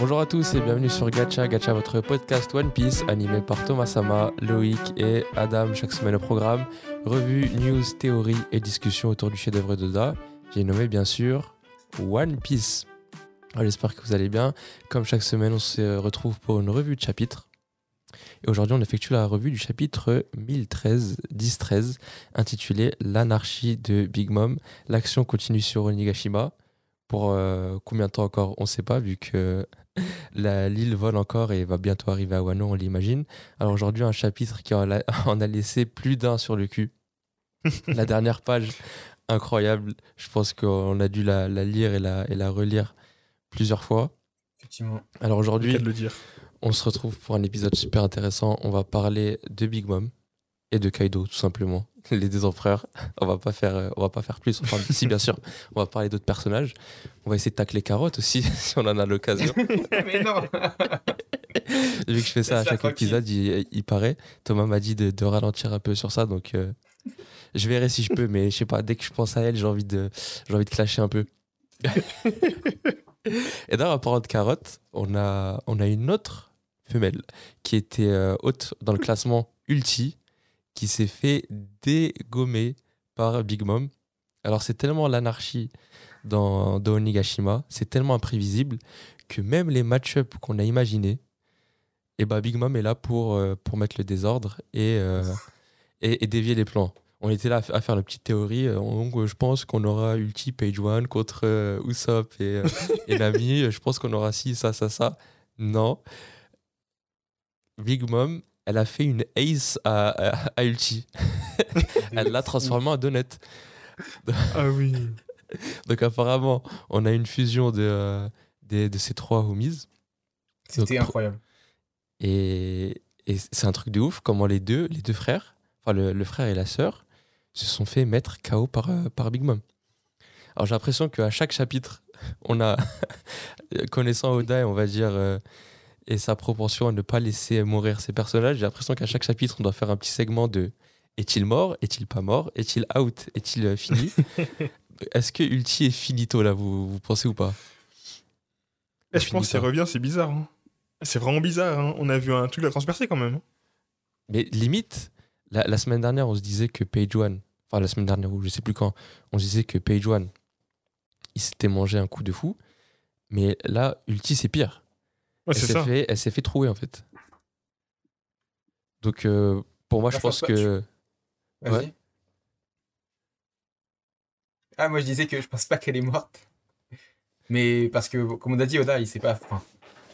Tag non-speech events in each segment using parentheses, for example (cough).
Bonjour à tous et bienvenue sur Gacha, Gacha votre podcast One Piece animé par Thomas Sama, Loïc et Adam chaque semaine au programme. Revue, news, théorie et discussion autour du chef-d'œuvre d'Oda. J'ai nommé bien sûr One Piece. J'espère que vous allez bien. Comme chaque semaine, on se retrouve pour une revue de chapitres. Et aujourd'hui, on effectue la revue du chapitre 1013, 10-13, intitulé L'anarchie de Big Mom. L'action continue sur Onigashima. Pour euh, combien de temps encore On ne sait pas, vu que (laughs) l'île vole encore et va bientôt arriver à Wano, on l'imagine. Alors aujourd'hui, un chapitre qui en a, (laughs) en a laissé plus d'un sur le cul. (laughs) la dernière page, incroyable. Je pense qu'on a dû la, la lire et la, et la relire plusieurs fois. Effectivement. Alors aujourd'hui, on se retrouve pour un épisode super intéressant. On va parler de Big Mom et de Kaido, tout simplement. Les deux empereurs. On va pas faire, euh, on va pas faire plus. Enfin, si bien sûr, (laughs) on va parler d'autres personnages. On va essayer de tacler Carotte aussi, (laughs) si on en a l'occasion. (laughs) Mais non Vu que je fais ça à chaque épisode, il, il paraît. Thomas m'a dit de, de ralentir un peu sur ça, donc euh, je verrai si je peux. Mais je sais pas. Dès que je pense à elle, j'ai envie de, j'ai envie de clasher un peu. Et d'ailleurs, parlant de carotte, on a, on a une autre femelle qui était euh, haute dans le classement Ulti, qui s'est fait dégommer par Big Mom. Alors, c'est tellement l'anarchie dans, dans Onigashima, c'est tellement imprévisible que même les match-up qu'on a imaginés, et bah Big Mom est là pour, euh, pour mettre le désordre et, euh, et, et dévier les plans. On était là à faire la petite théorie. Donc, euh, je pense qu'on aura Ulti Page One contre euh, Usopp et, et (laughs) Nami. Je pense qu'on aura ci, ça, ça, ça. Non. Big Mom, elle a fait une ace à, à, à Ulti. (laughs) elle l'a transformé en donut. Ah oui. Donc, apparemment, on a une fusion de, euh, de ces trois homies. C'était incroyable. Et, et c'est un truc de ouf comment les deux, les deux frères, enfin le, le frère et la sœur, se sont fait mettre KO par, euh, par Big Mom. Alors j'ai l'impression qu'à chaque chapitre, on a, (laughs) connaissant Oda, on va dire, euh, et sa propension à ne pas laisser mourir ses personnages, j'ai l'impression qu'à chaque chapitre, on doit faire un petit segment de est-il mort? Est-il pas mort? Est-il out? Est-il euh, fini? (laughs) Est-ce que Ulti est finito là, vous, vous pensez ou pas? Eh, je pense que ça revient, c'est bizarre. hein. C'est vraiment bizarre. hein. On a vu un truc la transpercer quand même. Mais limite, la, la semaine dernière, on se disait que Page One, enfin la semaine dernière ou je sais plus quand, on se disait que Page One, il s'était mangé un coup de fou. Mais là, Ulti, c'est pire. Ouais, elle s'est ça. fait, elle s'est fait trouer en fait. Donc euh, pour moi, Bah, je je pense que Vas-y. Ouais. Ah, moi je disais que je pense pas qu'elle est morte. Mais parce que, comme on a dit, Oda, il sait pas. Enfin,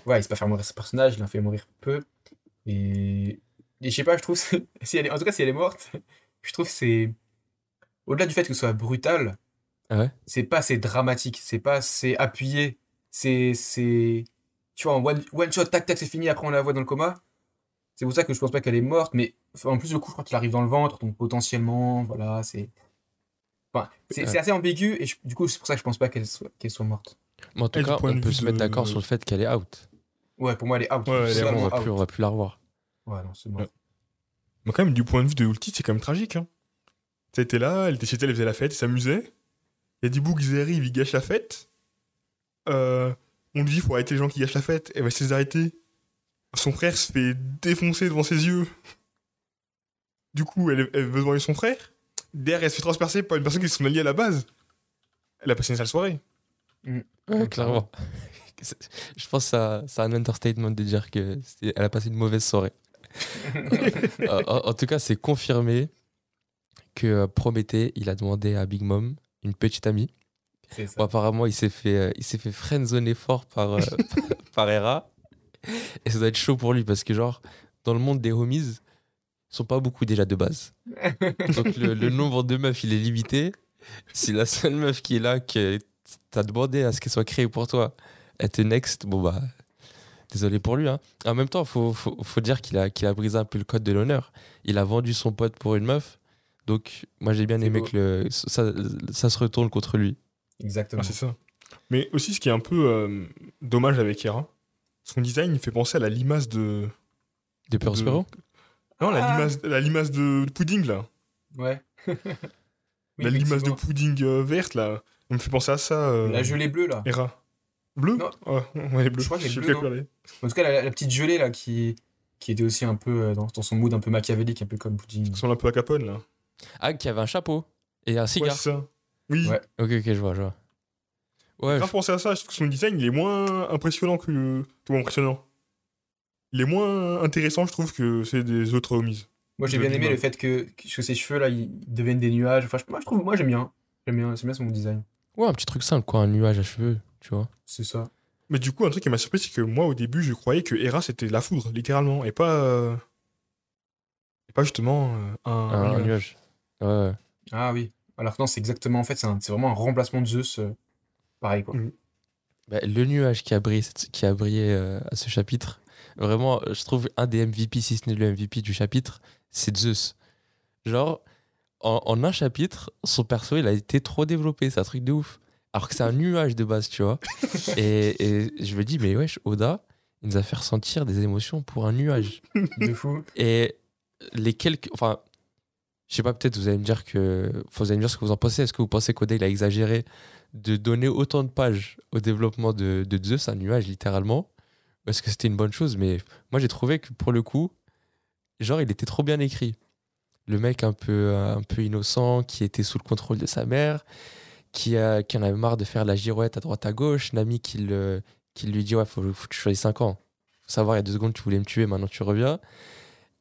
ouais, il sait pas faire mourir ce personnage, il en fait mourir peu. Et. Et je sais pas, je trouve. (laughs) si elle est... En tout cas, si elle est morte, je trouve que c'est. Au-delà du fait que ce soit brutal, Ah ouais? c'est pas assez dramatique, c'est pas assez appuyé. C'est. c'est... Tu vois, en one, one shot, tac, tac, c'est fini, après on la voit dans le coma. C'est pour ça que je pense pas qu'elle est morte, mais enfin, en plus, le coup, je crois qu'il arrive dans le ventre, donc potentiellement, voilà, c'est. Enfin, c'est Ouais. assez ambigu, et je- du coup, c'est pour ça que je pense pas qu'elle soit, qu'elle soit morte. mais en tout Et cas, on peut se mettre de- d'accord sur le fait qu'elle est out. Ouais, pour moi, elle est out. Ouais, est on va out. plus, on va plus la revoir. Ouais, non, c'est mort. Ouais. Mais quand même, du point de vue de Ulti, c'est quand même tragique. Hein. Ça était là, elle était chez elle, elle faisait la fête, elle s'amusait. Il y a des boucs qui arrivent, ils gâchent la fête. Euh, on lui dit faut arrêter les gens qui gâchent la fête. Elle va essayer d'arrêter. Son frère se fait défoncer devant ses yeux. Du coup, elle, elle veut voir son frère. Derrière, elle se fait transpercer par une personne qui est son allié à la base. Elle a passé une sale soirée. Ouais, clairement. (laughs) Je pense que ça- c'est un understatement de dire qu'elle a passé une mauvaise soirée. (laughs) Euh, en, en tout cas, c'est confirmé que euh, Prométhée, il a demandé à Big Mom une petite amie. Bon, apparemment, il s'est fait, euh, il s'est fait friendzoner fort par, euh, (laughs) par Hera. Et ça doit être chaud pour lui parce que, genre, dans le monde des homies, ils sont pas beaucoup déjà de base. (laughs) Donc, le, le nombre de meufs, il est limité. Si la seule meuf qui est là, que t'as demandé à ce qu'elle soit créée pour toi, elle te next, bon bah. Désolé pour lui. Hein. En même temps, faut, faut, faut dire qu'il a, qu'il a brisé un peu le code de l'honneur. Il a vendu son pote pour une meuf. Donc, moi, j'ai bien aimé beau. que le, ça, ça se retourne contre lui. Exactement. Ah, c'est ça. Mais aussi, ce qui est un peu euh, dommage avec Hera, son design, il fait penser à la limace de. De Prospero Non, la Ah. limace, la limace de pudding, là. Ouais. (laughs) Oui, la limace de pudding euh, verte, là. On me fait penser à ça. euh, La gelée bleue, là. Hera. Bleu Non. (laughs) Ouais, ouais, bleu. Je crois qu'elle est bleue. En tout cas, la, la petite gelée là qui, qui était aussi un peu dans, dans son mood un peu machiavélique, un peu comme Poutine. Ça ressemble un peu à Capone, là. Ah, qui avait un chapeau et un Ouais, cigare. c'est ça. Oui. Ouais. ok, ok, je vois, je vois. Ouais, Quand je- pensais à ça, je trouve que son design, il est moins impressionnant que. Tout impressionnant? Il est moins intéressant, je trouve, que c'est des autres homies. Moi, j'ai bien aimé le fait que, que ses cheveux là, ils deviennent des nuages. Enfin, je- moi, je trouve, moi, j'aime bien. J'aime bien, c'est bien son design. ouais, un petit truc simple, quoi, un nuage à cheveux, tu vois. C'est ça. Mais du coup, un truc qui m'a surpris, c'est que moi, au début, je croyais que Hera, c'était la foudre, littéralement, et pas. euh, Et pas justement euh, un. Un, un un nuage. nuage. Ouais, ouais. Ah oui. Alors que non, c'est exactement, en fait, c'est un- c'est vraiment un remplacement de Zeus. euh, pareil, quoi. Mm. Bah, le nuage qui a brillé, qui a brillé euh, à ce chapitre, vraiment, je trouve un des MVP, si ce n'est le MVP du chapitre, c'est Zeus. Genre, en, en un chapitre, son perso, il a été trop développé, c'est un truc de ouf. Alors que c'est un (laughs) nuage de base, tu vois. et, et je me dis, mais wesh, Oda, il nous a fait ressentir des émotions pour un nuage. (laughs) De fou. Et les quelques. Enfin, je sais pas, peut-être vous allez me dire que. vous allez me dire ce que vous en pensez. Est-ce que vous pensez qu'Oda il a exagéré de donner autant de pages au développement de, de Zeus, un nuage littéralement? Est-ce que c'était une bonne chose? Mais moi j'ai trouvé que pour le coup, genre il était trop bien écrit. Le mec un peu, un peu innocent qui était sous le contrôle de sa mère, qui, a, qui en avait marre de faire la girouette à droite à gauche, Nami qui, le, qui lui dit Ouais, faut, faut que tu choisisses 5 ans. Faut savoir, il y a deux secondes, tu voulais me tuer, maintenant tu reviens.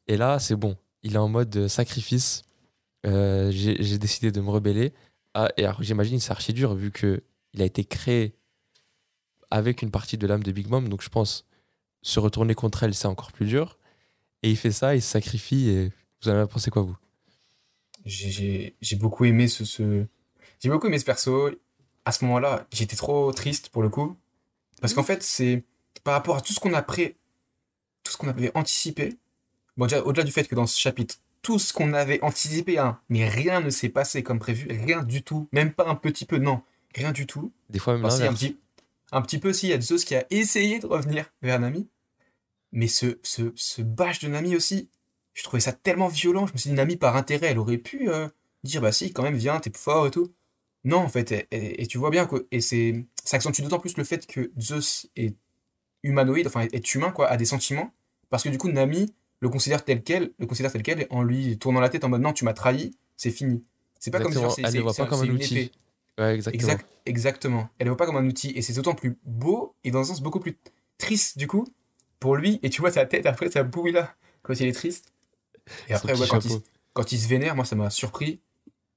Et là, c'est bon. Il est en mode sacrifice. Euh, J'ai décidé de me rebeller. Ah, et alors, j'imagine c'est archi dur vu que il a été créé avec une partie de l'âme de Big Mom. Donc, je pense se retourner contre elle, c'est encore plus dur. Et il fait ça, il se sacrifie. Vous en avez pensé quoi, vous? J'ai- beaucoup aimé ce. perso. À ce moment-là, j'étais trop triste pour le coup. Parce qu'en fait, c'est par rapport à tout ce qu'on a pré... tout ce qu'on avait anticipé. Au-delà du fait que dans ce chapitre, tout ce qu'on avait anticipé, hein, mais rien ne s'est passé comme prévu, rien du tout, même pas un petit peu, non, rien du tout. Des fois, même Enfin, si, un petit, un petit peu, si, il y a Zeus qui a essayé de revenir vers Nami. Mais ce, ce, ce bâche de Nami aussi, je trouvais ça tellement violent. Je me suis dit, Nami, par intérêt, elle aurait pu euh, dire, bah si, quand même, viens, t'es plus fort et tout. Non, en fait, et, et- et tu vois bien que. Et c'est, ça accentue d'autant plus le fait que Zeus est humanoïde, enfin, est humain, quoi, a des sentiments. Parce que du coup, Nami le considère tel quel, le considère tel quel, en lui tournant la tête en mode, non, tu m'as trahi, c'est fini. C'est pas comme Exactement, c'est- elle le voit pas comme un outil. Ouais, exactement. Exact, exactement. Elle ne voit pas comme un outil. Et c'est d'autant plus beau et dans un sens beaucoup plus triste, du coup, pour lui. Et tu vois sa tête après, sa bouille là, quand il est triste. Et après, ouais, quand, il, chapeau. quand il se vénère, moi, ça m'a surpris.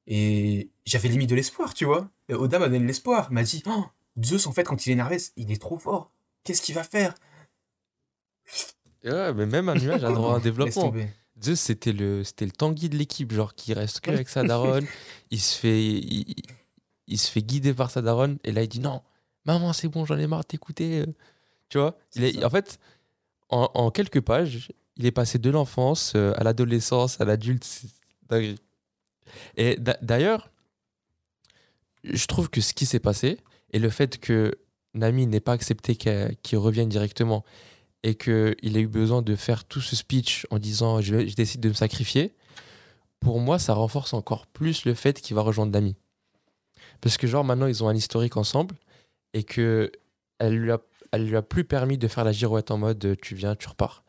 Et j'avais limite de l'espoir, tu vois. Et Oda m'a donné de l'espoir. M'a dit, oh, Zeus, en fait, quand il est énervé, il est trop fort. Qu'est-ce qu'il va faire? Ouais, mais même un nuage a droit à un (laughs) développement. Zeus, c'était le, c'était le Tanguy de l'équipe, genre qui reste que avec sa daronne. (laughs) il, se fait, il, il se fait guider par sa daronne. Et là, il dit Non, maman, c'est bon, j'en ai marre de t'écouter. Tu vois il est. En fait, en, en quelques pages, il est passé de l'enfance euh, à l'adolescence, à l'adulte. dinguerie. Et d'a- d'ailleurs, je trouve que ce qui s'est passé et le fait que Nami n'ait pas accepté qu'il revienne directement et qu'il ait eu besoin de faire tout ce speech en disant je, décide de me sacrifier, pour moi, ça renforce encore plus le fait qu'il va rejoindre Nami. Parce que, genre, maintenant, ils ont un historique ensemble et que elle lui a, elle lui a plus permis de faire la girouette en mode tu viens, tu repars.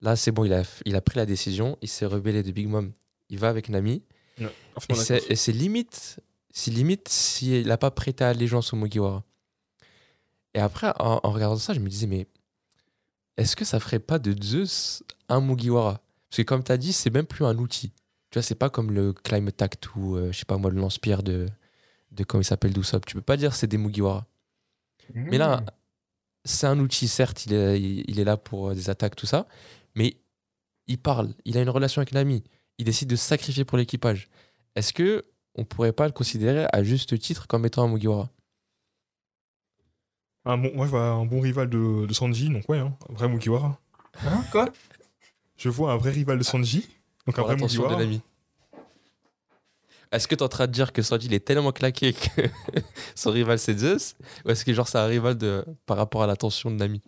Là, c'est bon, il a, il a pris la décision, il s'est rebellé de Big Mom, il va avec Nami. Et c'est et c'est limite, c'est limite s'il n'a pas prêté allégeance au Mugiwara. Et après, en, en regardant ça, je me disais, mais est-ce que ça ferait pas de Zeus un Mugiwara? Parce que comme tu as dit, c'est même plus un outil. Tu vois, c'est pas comme le Climate Tact ou, euh, je sais pas moi, le lance-pierre de, de comment il s'appelle d'Usopp. Tu peux pas dire c'est des Mugiwara. Mais là, Mmh. c'est un outil, certes, il est, il il est là pour euh, des attaques, tout ça, mais il parle, il a une relation avec Nami, il décide de se sacrifier pour l'équipage. Est-ce que on pourrait pas le considérer à juste titre comme étant un Mugiwara? Un bon, moi, je vois un bon rival de, de Sanji, donc ouais, hein, un vrai Mugiwara. Hein, quoi? Je vois un vrai rival de Sanji, donc un vrai Mugiwara. Nami Est-ce que tu es en train de dire que Sanji il est tellement claqué que (laughs) son rival c'est Zeus? Ou est-ce que genre c'est un rival de, par rapport à l'attention de Nami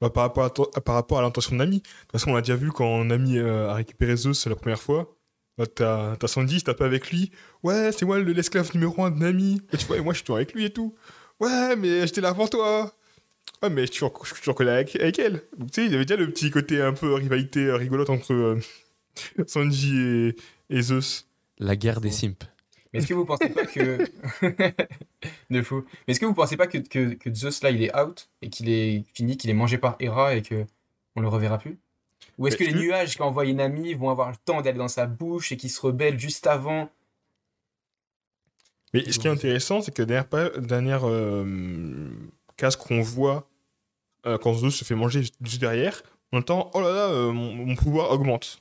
Bah, par, rapport à, to- par rapport à l'intention de Nami. De toute façon, on l'a déjà vu quand Nami euh, a récupéré Zeus la première fois. Bah, t'as t'as Sanji, il se tape avec lui. Ouais, c'est moi le- l'esclave numéro un de Nami. Et tu vois, et moi je suis toujours avec lui et tout. Ouais, mais j'étais là avant toi. Ouais, mais je suis toujours, je suis toujours collé avec, avec elle. Donc, tu sais, il y avait déjà le petit côté un peu rivalité euh, rigolote entre euh, (laughs) Sanji et, et Zeus. La guerre des simps. Mais est-ce que vous pensez pas que. (laughs) de fou. Mais est-ce que vous pensez pas que, que, que Zeus là il est out et qu'il est fini, qu'il est mangé par Hera et que on le reverra plus? Ou est-ce Mais que les nuages qu'a envoyé Nami vont avoir le temps d'aller dans sa bouche et qu'il se rebelle juste avant Mais ce qui est intéressant, c'est que dernière, dernière euh, case qu'on voit euh, quand Zeus se fait manger juste- derrière, on entend Oh là là, euh, mon, mon pouvoir augmente.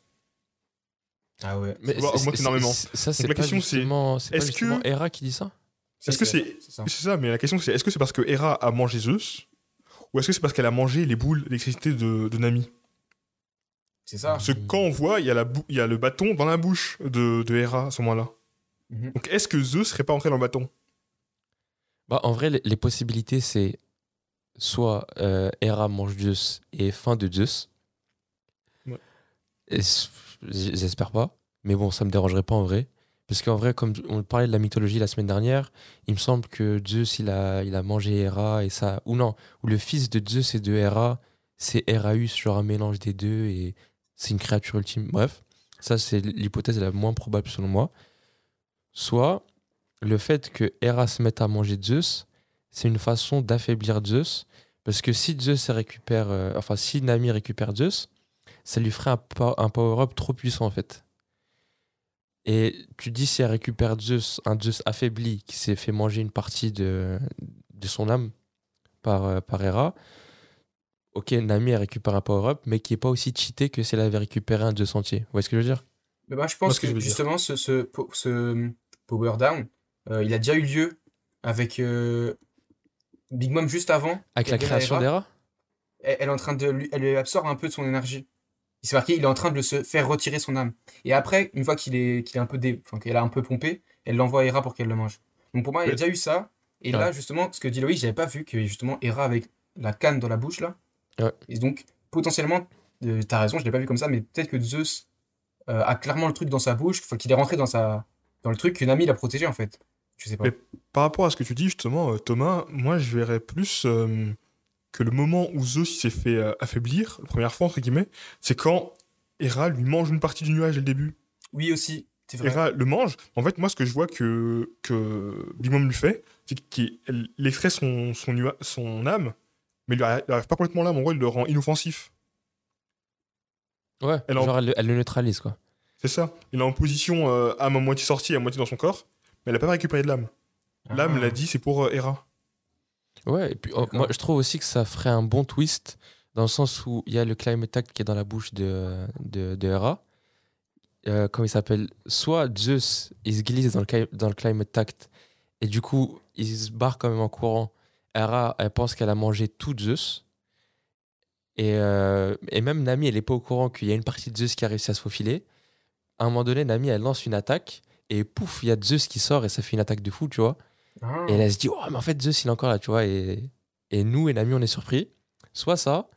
Ah ouais. Mais pouvoir augmente énormément. c'est- Ça, c'est la question, c'est, est-ce que- Hera qui dit ça? Est-ce que c'est- ça. C'est ça, mais la question c'est est-ce que c'est parce que Hera a mangé Zeus ou est-ce que c'est parce qu'elle a mangé les boules d'électricité de, de Nami? C'est ça. Parce que quand on voit, il y, a la bou- il y a le bâton dans la bouche de, de Hera à ce moment-là. Mhm. Donc est-ce que Zeus serait pas entré dans le bâton? Bah, en vrai, les, les possibilités, c'est soit euh, Hera mange Zeus et fin de Zeus. Ouais. J'espère pas. Mais bon, ça me dérangerait pas en vrai. Parce qu'en vrai, comme on parlait de la mythologie la semaine dernière, il me semble que Zeus, il a, il a mangé Hera et ça. Ou non, ou le fils de Zeus et de Hera, c'est Heraeus, genre un mélange des deux et c'est une créature ultime. Bref, ça, c'est l'hypothèse la moins probable selon moi. Soit le fait que Hera se mette à manger Zeus, c'est une façon d'affaiblir Zeus. Parce que si Zeus récupère, euh, enfin si Nami récupère Zeus, ça lui ferait un, po- un power-up trop puissant en fait. Et tu dis si elle récupère Zeus, un Zeus affaibli qui s'est fait manger une partie de, de son âme par, euh, par Hera, ok, Nami elle récupère un power-up, mais qui est pas aussi cheaté que si elle avait récupéré un Zeus entier. Vous voyez ce que je veux dire? Mais moi, je pense que justement, ce, ce, po- ce power down, euh, il a déjà eu lieu avec euh, Big Mom juste avant. Avec la création d'Hera elle, elle est en train de lui, elle lui absorbe un peu de son énergie. Il s'est marqué, il est en train de se faire retirer son âme. Et après, une fois qu'il est, qu'il est un peu dé, enfin, qu'elle a un peu pompé, elle l'envoie à Hera pour qu'elle le mange. Donc pour moi, il y a déjà eu ça. Et là, justement, ce que dit Loïc, j'avais pas vu que justement Hera avec la canne dans la bouche là. Ouais. Et donc potentiellement, euh, t'as raison, je l'ai pas vu comme ça, mais peut-être que Zeus euh, a clairement le truc dans sa bouche, qu'il est rentré dans sa, dans le truc que Nami l'a protégé en fait. Je sais pas. Mais- Par rapport à ce que tu dis justement, euh, Thomas, moi je verrais plus euh, que le moment où Zeus s'est fait euh, affaiblir, la première fois entre guillemets, c'est quand Hera lui mange une partie du nuage dès le début. Oui aussi, c'est vrai. Hera le mange. En fait, moi ce que je vois que, que Big Mom lui fait, c'est qu'il elle extrait son, son, nua- son âme, mais il lui arrive il lui arrive pas complètement l'âme, en gros il le rend inoffensif. Ouais, Elle en- genre elle, le- elle le neutralise quoi. C'est ça. Il est en position euh, âme à moitié sortie, à moitié dans son corps, mais elle a pas récupéré de l'âme. L'âme, Ah. l'a dit, c'est pour euh, Hera. Ouais, et puis oh, moi je trouve aussi que ça ferait un bon twist dans le sens où il y a le climate act qui est dans la bouche de, de, de Hera. Euh, comment il s'appelle Soit Zeus, il se glisse dans le, dans le climate act et du coup il se barre quand même en courant. Hera, elle pense qu'elle a mangé tout Zeus. Et, euh, et même Nami, elle est pas au courant qu'il y a une partie de Zeus qui a réussi à se faufiler. À un moment donné, Nami, elle lance une attaque et pouf, il y a Zeus qui sort et ça fait une attaque de fou, tu vois. Ah. Et elle, elle se dit, oh, mais en fait, Zeus, il est encore là, tu vois. Et, et nous et Nami, on est surpris. Soit ça,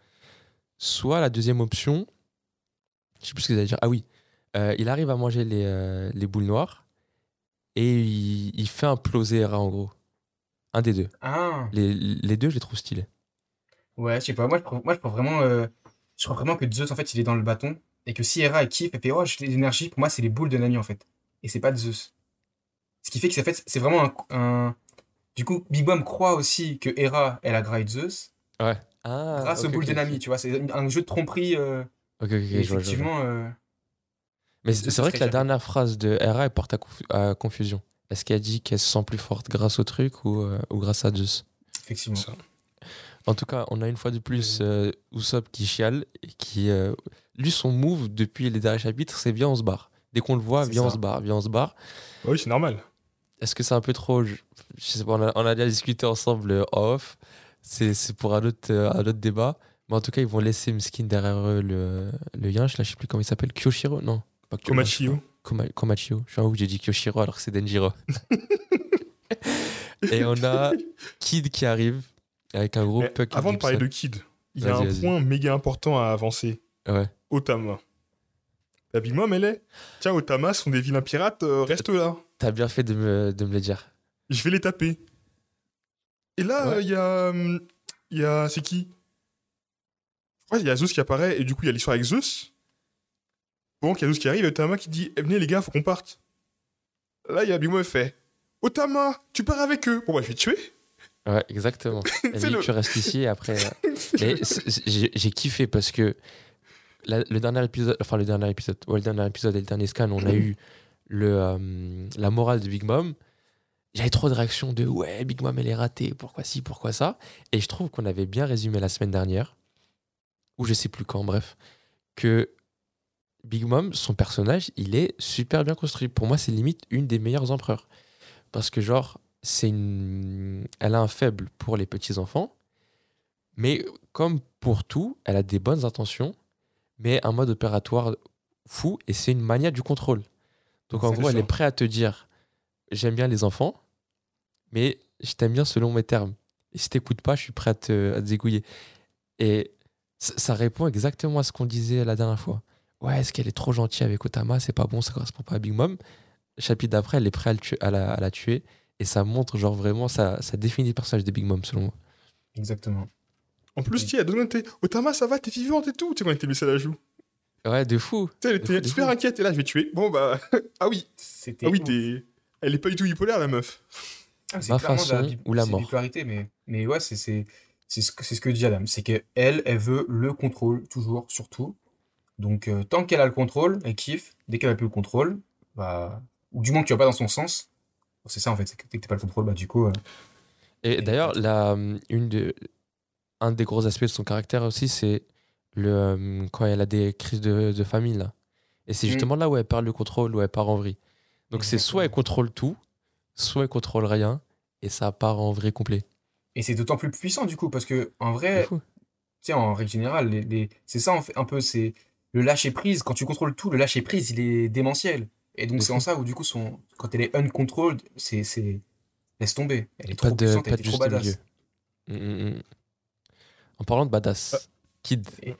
soit la deuxième option, je sais plus ce que vous allez dire. Ah oui, euh, il arrive à manger les, euh, les boules noires et il, il fait imploser Hera, en gros. Un des deux. Ah. Les, les deux, je les trouve stylés. Ouais, je sais pas. Moi, je moi, je crois vraiment, euh, je crois vraiment que Zeus, en fait, il est dans le bâton. Et que si Hera, kiffe, elle fait, oh, j'ai l'énergie, pour moi, c'est les boules de Nami, en fait. Et c'est pas de Zeus. Ce qui fait que c'est en fait, c'est vraiment un, un- Du coup, Big Mom croit aussi que Hera, elle a graillé Zeus Ouais. Ah, grâce aux boules de Nami, tu vois. C'est un jeu de tromperie. euh, Ok, ok, et je vois, je vois, je vois. effectivement, euh, Mais c'est vrai que la dernière phrase de Hera, elle porte à, confu- à confusion. Est-ce qu'elle dit qu'elle se sent plus forte grâce au truc ou, euh, ou grâce à Zeus? Effectivement. Ça. En tout cas, on a une fois de plus euh, Usopp qui chiale et qui. euh, lui, son move depuis les derniers chapitres, c'est viens, on se barre. Dès qu'on le voit, viens, on se barre, viens, on se barre. Bah oui, c'est normal. Est-ce que c'est un peu trop. Je, je sais pas, on a, on a déjà discuté ensemble en off. C'est pour un autre, euh, un autre débat. Mais en tout cas, ils vont laisser Mskin derrière eux le, le yinche, là, je sais plus comment il s'appelle. Kyoshiro Non. Pas Kyo- Komachio. Koma- Komachio. Je suis un ouf, j'ai dit Kyoshiro alors que c'est Denjiro. (laughs) et on a Kid qui arrive avec un gros puck. avant de parler de. Kid, il y a un point méga important à avancer. Ouais. Otama. La Big Mom, elle est. Tiens, Otama sont des vilains pirates, euh, reste là. T'as bien fait de me, de me le dire. Je vais les taper. Et là, Ouais. il y a. Il y a. C'est qui? Ouais, il y a Zeus qui apparaît, et du coup, il y a l'histoire avec Zeus. Bon, il y a Zeus qui arrive, et Otama qui dit Eh, Venez, les gars, faut qu'on parte. Là, il y a Big Mom fait Otama, tu pars avec eux. Bon, bah, je vais te tuer. Ouais, exactement. (laughs) Elle C'est dit le- tu restes ici et après. (laughs) euh, Mais j'ai kiffé parce que la- le dernier épisode, enfin le dernier épisode, ouais, le dernier épisode et le dernier scan, on a eu le, euh, la morale de Big Mom. J'avais trop de réactions de ouais, Big Mom elle est ratée, pourquoi ci, pourquoi ça? Et je trouve qu'on avait bien résumé la semaine dernière, ou je sais plus quand, bref, que Big Mom, son personnage, il est super bien construit. Pour moi, c'est limite une des meilleures empereurs. Parce que, genre, c'est une... elle a un faible pour les petits-enfants, mais comme pour tout, elle a des bonnes intentions, mais un mode opératoire fou, et c'est une mania du contrôle. Donc, en gros, elle est prête à te dire j'aime bien les enfants, mais je t'aime bien selon mes termes. Et si t'écoutes pas, je suis prêt à te, à te. Et ça, répond exactement à ce qu'on disait la dernière fois. Ouais, est-ce qu'elle est trop gentille avec Otama? C'est pas bon, ça correspond pas à Big Mom. Chapitre d'après, elle est prête à, le tuer- à la, à la tuer. Et ça montre, genre vraiment, ça, ça définit le personnage de Big Mom, selon moi. Exactement. En plus, tu sais, secondes, t'es Otama, ça va, t'es vivante et tout. Tu sais, quand elle était blessée à la joue. Ouais, de fou. Tu sais, elle était super fou. inquiète, et là, je vais te tuer. Bon, bah. (laughs) ah oui, C'était. ah oui, t'es. Elle est pas du tout bipolaire, la meuf. Ah, c'est clairement la façon bi- ou la c'est mort. bipolarité, mais, mais ouais, c'est c'est c'est ce que c'est ce que dit Adam, c'est que elle, elle veut le contrôle toujours, surtout. Donc euh, tant qu'elle a le contrôle, elle kiffe. Dès qu'elle a plus le contrôle, bah ou du moins que tu vas pas dans son sens, c'est ça en fait. Dès que t'as pas le contrôle, bah du coup, euh, Et d'ailleurs, la, euh, une de, un des gros aspects de son caractère aussi, c'est le, euh, quand elle a des crises de, de famille. Là. Et c'est Mm. justement là où elle perd le contrôle, où elle part en vrille. Donc c'est soit elle contrôle tout, soit elle contrôle rien, et ça part en vrille complet. et c'est d'autant plus puissant du coup parce que en vrai, tu sais, en règle générale, les, les- c'est ça en fait, un peu, c'est le lâcher prise. Quand tu contrôles tout, le lâcher prise, il est démentiel. Et donc c'est en ça où du coup, son, quand elle est uncontrolled, c'est laisse tomber. Elle est Pas trop de, puissante, elle est trop badass. milieu. Mm, mm, mm. En parlant de badass, Kid, Et-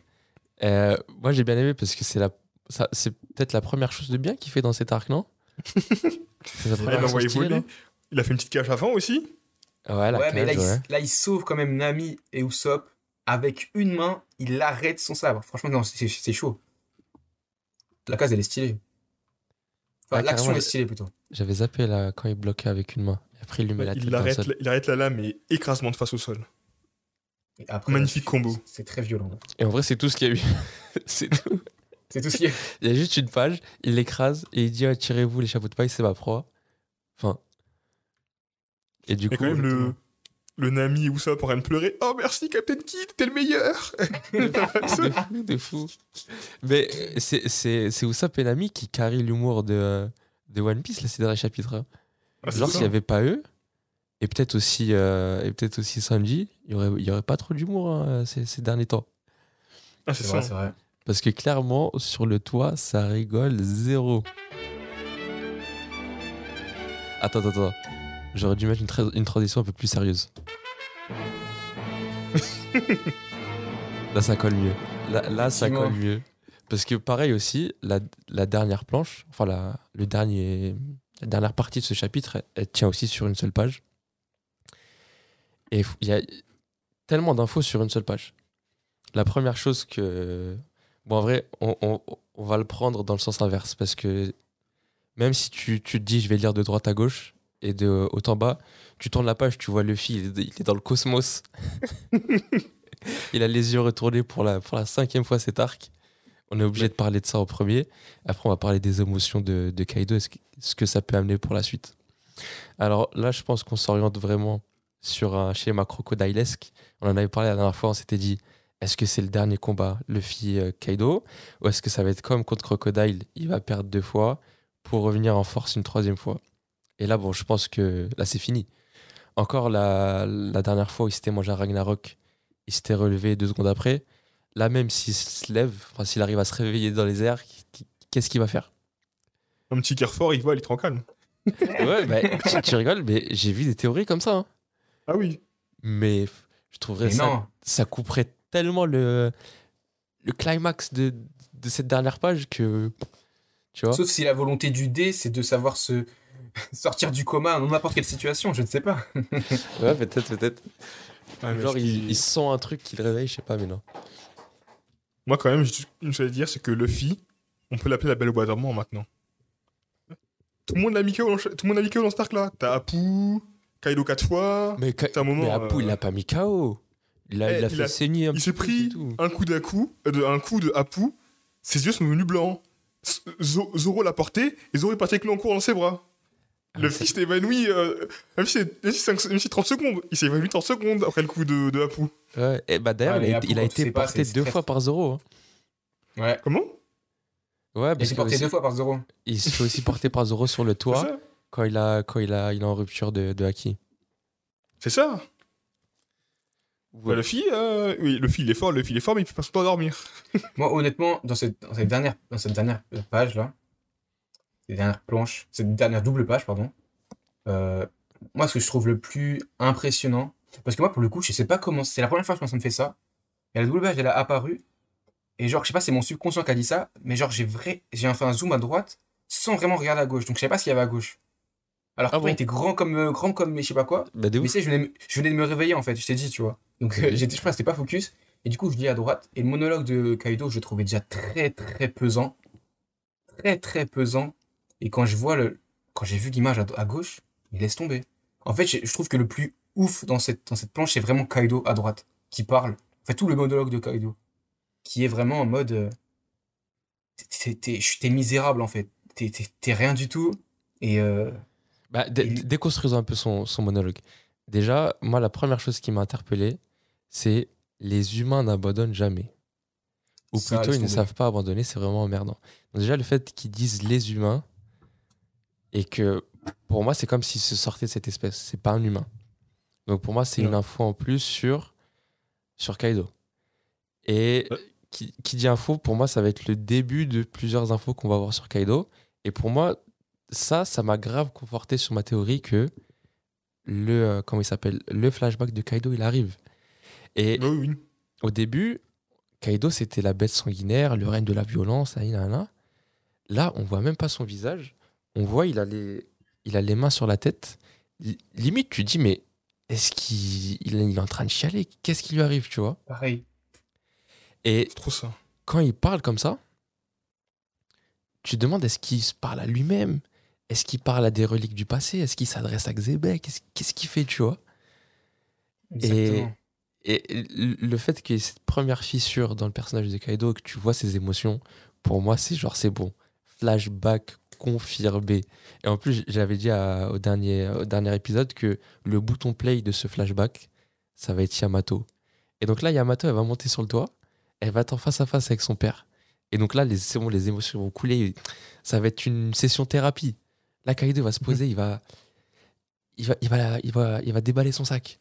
euh, moi j'ai bien aimé parce que c'est la, ça- c'est peut-être la première chose de bien qu'il fait dans cet arc, non? (laughs) C'est sa Ah, première il a fait une petite cache avant aussi. Ouais, la Ouais, mais là cage, il, ouais. là, il sauve quand même Nami et Usopp. Avec une main, il arrête son sabre. Franchement, non, c'est c'est chaud. La case, elle est stylée. Enfin, Ah, l'action est stylée plutôt. J'avais zappé là quand il bloquait avec une main. Et après il lui met la tête Il arrête, il arrête la lame et écrasement de face au sol. Après, Magnifique c'est- combo. C'est très violent. Et en vrai c'est tout ce qu'il y a eu. (laughs) c'est tout. C'est tout ce qui est. Il y a juste une page, il l'écrase et il dit ah, tirez-vous les chapeaux de paille, c'est ma proie. Enfin. Et du Et coup, quand même le, le Nami et Usopp en train de pleurer. Oh merci Captain Kid, t'es le meilleur. (laughs) (laughs) de fou, de fou. Mais euh, c'est c'est c'est Usopp et Nami qui carry l'humour de de One Piece là ces derniers chapitres. hein. Ah, Genre ça. s'il y avait pas eux et peut-être aussi euh, et peut-être aussi Sanji, il y aurait il y aurait pas trop d'humour hein, ces, ces derniers temps. Ah, c'est vrai, c'est vrai. Parce que clairement, sur le toit, ça rigole zéro. Attends, attends, attends. J'aurais dû mettre une, tra- une transition un peu plus sérieuse. (laughs) là, ça colle mieux. Là, là, ça colle mieux. Parce que pareil aussi, la, la dernière planche, enfin la, le dernier, la dernière partie de ce chapitre, elle, elle tient aussi sur une seule page. Et il y a tellement d'infos sur une seule page. La première chose que... Bon, en vrai, on, on- on va le prendre dans le sens inverse, parce que même si tu, tu te dis je vais lire de droite à gauche et de haut en bas, tu tournes la page, tu vois fil, il est- il est dans le cosmos. (laughs) il a les yeux retournés pour la, pour la cinquième fois cet arc. On est obligé de parler de ça en premier. Après, on va parler des émotions de, de Kaido et ce que, ce que ça peut amener pour la suite. Alors là, je pense qu'on s'oriente vraiment sur un schéma crocodilesque. On en avait parlé la dernière fois, on s'était dit est-ce que c'est le dernier combat Luffy euh, Kaido ou est-ce que ça va être comme contre Crocodile Il va perdre deux fois pour revenir en force une troisième fois? Et là, bon, je pense que là, c'est fini. Encore la, la dernière fois où il s'était mangé un Ragnarok, il s'était relevé deux secondes après. Là, même s'il se lève, enfin, s'il arrive à se réveiller dans les airs, qu'est-ce qu'il va faire? Un petit Carrefour, il voit, il est calme. Ouais, bah, tu, tu rigoles, mais j'ai vu des théories comme ça. hein. Ah oui. Mais je trouverais Mais ça, non, ça couperait tellement le, le climax de, de cette dernière page que. Tu vois sauf si la volonté du dé, c'est de savoir se, (laughs) sortir du coma dans n'importe quelle situation, je ne sais pas. (laughs) Ouais, peut-être, peut-être. Ah, mais Genre, il, sent un truc qui le réveille, je sais pas, mais non. Moi, quand même, une chose à dire, c'est que Luffy, on peut l'appeler la belle au bois dormant maintenant. Tout le monde l'a mis KO dans, tout le monde l'a mis KO dans Stark là. T'as Apu, Kaido 4 fois. Mais, Ka- un moment, mais Apu, euh, il l'a pas mis KO. Il a, Eh, il a il fait a- saigner un Il s'est pris tout. un coup d'Aku, euh, de, un coup de Apu, ses yeux sont devenus blancs. Zoro l'a porté et Zoro est parti avec lui en cours dans ses bras. Ah, le fils s'est évanoui, euh, même, si c'est- même si même si 30 secondes, il s'est évanoui 30 secondes après le coup de, de Apu. Ouais, et bah d'ailleurs, mais il, a, Apu, il a été pas, porté deux fois par Zoro. hein. Ouais. Comment? Ouais, Il s'est porté aussi- deux fois par Zoro. il se fait aussi porter par Zoro sur le toit quand il a quand il a il est en rupture de, de Haki. C'est ça Ouais. Bah, Le fille, euh, oui, le fille il est fort, le fille il est fort, mais il peut pas se dormir. (laughs) Moi, honnêtement, dans cette, dans cette dernière, dans cette dernière page là, cette dernière planche, cette dernière double page, pardon, euh, moi, ce que je trouve le plus impressionnant, parce que moi, pour le coup, je sais pas comment, c'est la première fois que je me fait ça, et la double page, elle a apparu, et genre, je sais pas, c'est mon subconscient qui a dit ça, mais genre, j'ai vrai, j'ai fait un zoom à droite sans vraiment regarder à gauche, donc je savais pas ce qu'il y avait à gauche. Alors, Ah bon il était grand comme, euh, grand comme, mais je sais pas quoi, Bah, de mais c'est, je venais, de me- je venais de me réveiller en fait, je t'ai dit, tu vois. Donc euh, j'étais, je pense que c'était pas focus. Et du coup, je lis à droite. Et le monologue de Kaido, je le trouvais déjà très très pesant. Très très pesant. Et quand je vois le. Quand j'ai vu l'image à, à gauche, il laisse tomber. En fait, je je trouve que le plus ouf dans cette, dans cette planche, c'est vraiment Kaido à droite, qui parle. En fait, tout le monologue de Kaido. Qui est vraiment en mode. euh, t'es- misérable en fait. T'es- T'es t'es rien du tout. Et. euh, Bah, déconstruisons un peu son, son monologue. Déjà, moi, la première chose qui m'a interpellé, c'est les humains n'abandonnent jamais. Ou Ça, plutôt, ils ne savent pas abandonner, c'est vraiment emmerdant. Donc déjà, le fait qu'ils disent les humains, et que pour moi, c'est comme s'ils se sortaient de cette espèce. C'est pas un humain. Donc pour moi, c'est une info en plus sur, sur Kaido. Et Ouais. qui, qui dit info, pour moi, ça va être le début de plusieurs infos qu'on va avoir sur Kaido. Et pour moi, ça, ça m'a grave conforté sur ma théorie que le, euh, comment il s'appelle, le flashback de Kaido, il arrive. Et oui, oui. au début, Kaido, c'était la bête sanguinaire, le règne de la violence, là, là, là. Là, on voit même pas son visage. On voit, il a les, il a les mains sur la tête. Li- Limite, tu dis, mais est-ce qu'il il est il est en train de chialer? Qu'est-ce qui lui arrive, tu vois? Pareil. Et C'est trop ça. quand il parle comme ça, tu te demandes est-ce qu'il se parle à lui-même? Est-ce qu'il parle à des reliques du passé? Est-ce qu'il s'adresse à Xébek Qu'est-ce qu'il fait, tu vois? Exactement. Et le fait qu'il y ait cette première fissure dans le personnage de Kaido, que tu vois ses émotions, pour moi, c'est genre, c'est bon. Flashback confirmé. Et en plus, j'avais dit à- au, dernier, au dernier épisode que le bouton play de ce flashback, ça va être Yamato. Et donc là, Yamato, elle va monter sur le toit, elle va être en face à face avec son père. Et donc là, les, c'est bon, les émotions vont couler. Ça va être une session thérapie. Là, Kaido va se poser, il va, il va, il va, il va, il va déballer son sac.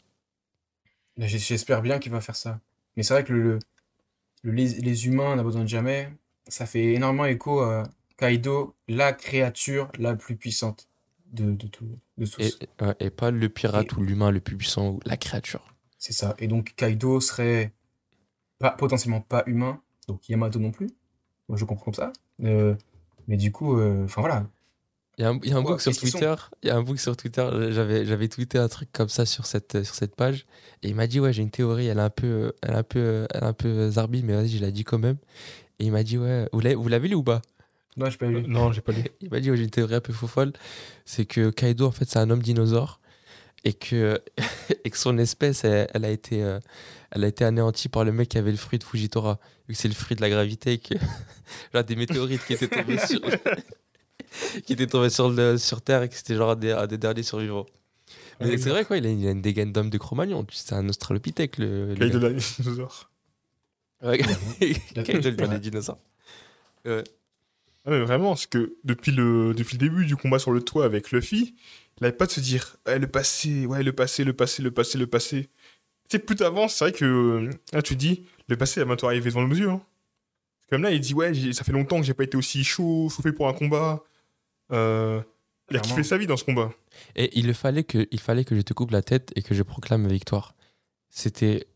J'espère bien qu'il va faire ça. Mais c'est vrai que le, le- le- les, les humains n'abandonnent jamais. Ça fait énormément écho à Kaido, la créature la plus puissante de, de, tout- de tous. Et, pas le pirate ou l'humain le plus puissant ou la créature. C'est ça. Et donc Kaido serait pas, potentiellement pas humain, donc Yamato non plus. Moi je comprends comme ça. Euh, mais du coup, euh, enfin voilà. Il y a un, il y a un Ouais, book sur Twitter, il y a un book sur Twitter, j'avais, j'avais tweeté un truc comme ça sur cette, sur cette page, et il m'a dit, ouais, j'ai une théorie, elle est un peu, elle est un peu, elle est un peu zarbi, mais vas-y, je l'ai dit quand même. Et il m'a dit, ouais, vous l'avez, vous l'avez lu ou pas? Non, j'ai pas vu. Non, j'ai pas lu. (laughs) Il m'a dit, ouais, j'ai une théorie un peu faux folle, c'est que Kaido, en fait, c'est un homme dinosaure, et que, (laughs) et que son espèce, elle, elle a été, euh, elle a été anéantie par le mec qui avait le fruit de Fujitora, vu que c'est le fruit de la gravité, et que, (laughs) genre des météorites qui étaient tombés sur, (laughs) qui étaient tombés sur, le, sur Terre, et que c'était genre un des, un des derniers survivants. Mais Ouais, c'est vrai, quoi, il a, il a une dégaine d'homme de Cro-Magnon, c'est un australopithèque, le, le Kaido gars. la dinosaure. Ouais, Il a- Kaido, le Ouais. (laughs) dernier dinosaure. Ouais. Ah, mais vraiment, parce que depuis le, depuis le début du combat sur le toit avec Luffy, il n'avait pas de se dire le passé, ouais, le passé, le passé, le passé, le passé. Tu sais, plus t'avances, c'est vrai que euh, là, tu te dis le passé va bientôt arriver devant nos yeux. Hein. Comme là, il dit ouais, ça fait longtemps que j'ai pas été aussi chaud, chauffé pour un combat. Euh, il a kiffé sa vie dans ce combat. Et il fallait, que, il fallait que je te coupe la tête et que je proclame ma victoire. C'était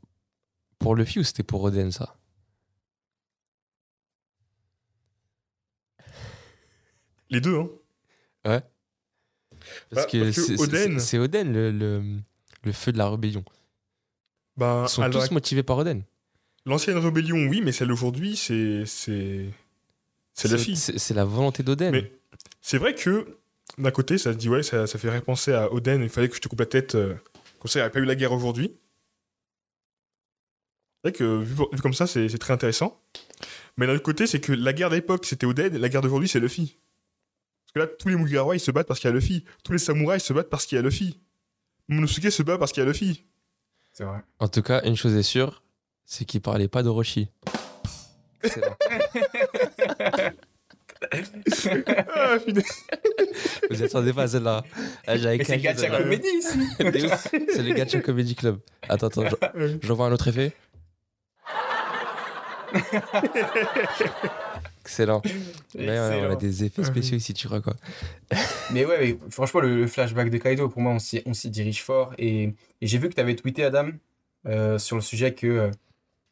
pour Luffy ou c'était pour Oden, ça? Les deux, hein. Ouais. Parce Bah, que parce que c'est- Oden- c'est Oden le, le, le feu de la rébellion. Ben, Ils sont tous motivés par Oden. L'ancienne rébellion, oui, mais celle d'aujourd'hui, c'est. C'est c'est la fille. C'est c'est la volonté d'Oden. Mais- C'est vrai que, d'un côté, ça se dit, ouais, ça, ça fait repenser à Oden, il fallait que je te coupe la tête. euh, comme ça, il n'y aurait pas eu la guerre aujourd'hui. C'est vrai que, vu, vu comme ça, c'est c'est très intéressant. Mais d'un autre côté, c'est que la guerre d'époque, c'était Oden, la guerre d'aujourd'hui, c'est Luffy. Parce que là, tous les Mugiwara, ils se battent parce qu'il y a Luffy. Tous les samouraïs se battent parce qu'il y a Luffy. Momonosuke se bat parce qu'il y a Luffy. C'est vrai. En tout cas, une chose est sûre, c'est qu'il parlait pas d'Orochi. (laughs) (laughs) Ah. (laughs) Vous attendez pas celle-là. Ah, j'avais Mais c'est Gacha ici. (laughs) C'est le Gacha Comedy Club. Attends, attends, je- (laughs) j'envoie un autre effet. Excellent. Ouais, ouais, on a des effets spéciaux ici, tu crois quoi. Mais ouais, mais franchement, le, le flashback de Kaido, pour moi, on s'y on s'y dirige fort. Et, et j'ai vu que tu avais tweeté, Adam, euh, sur le sujet que euh,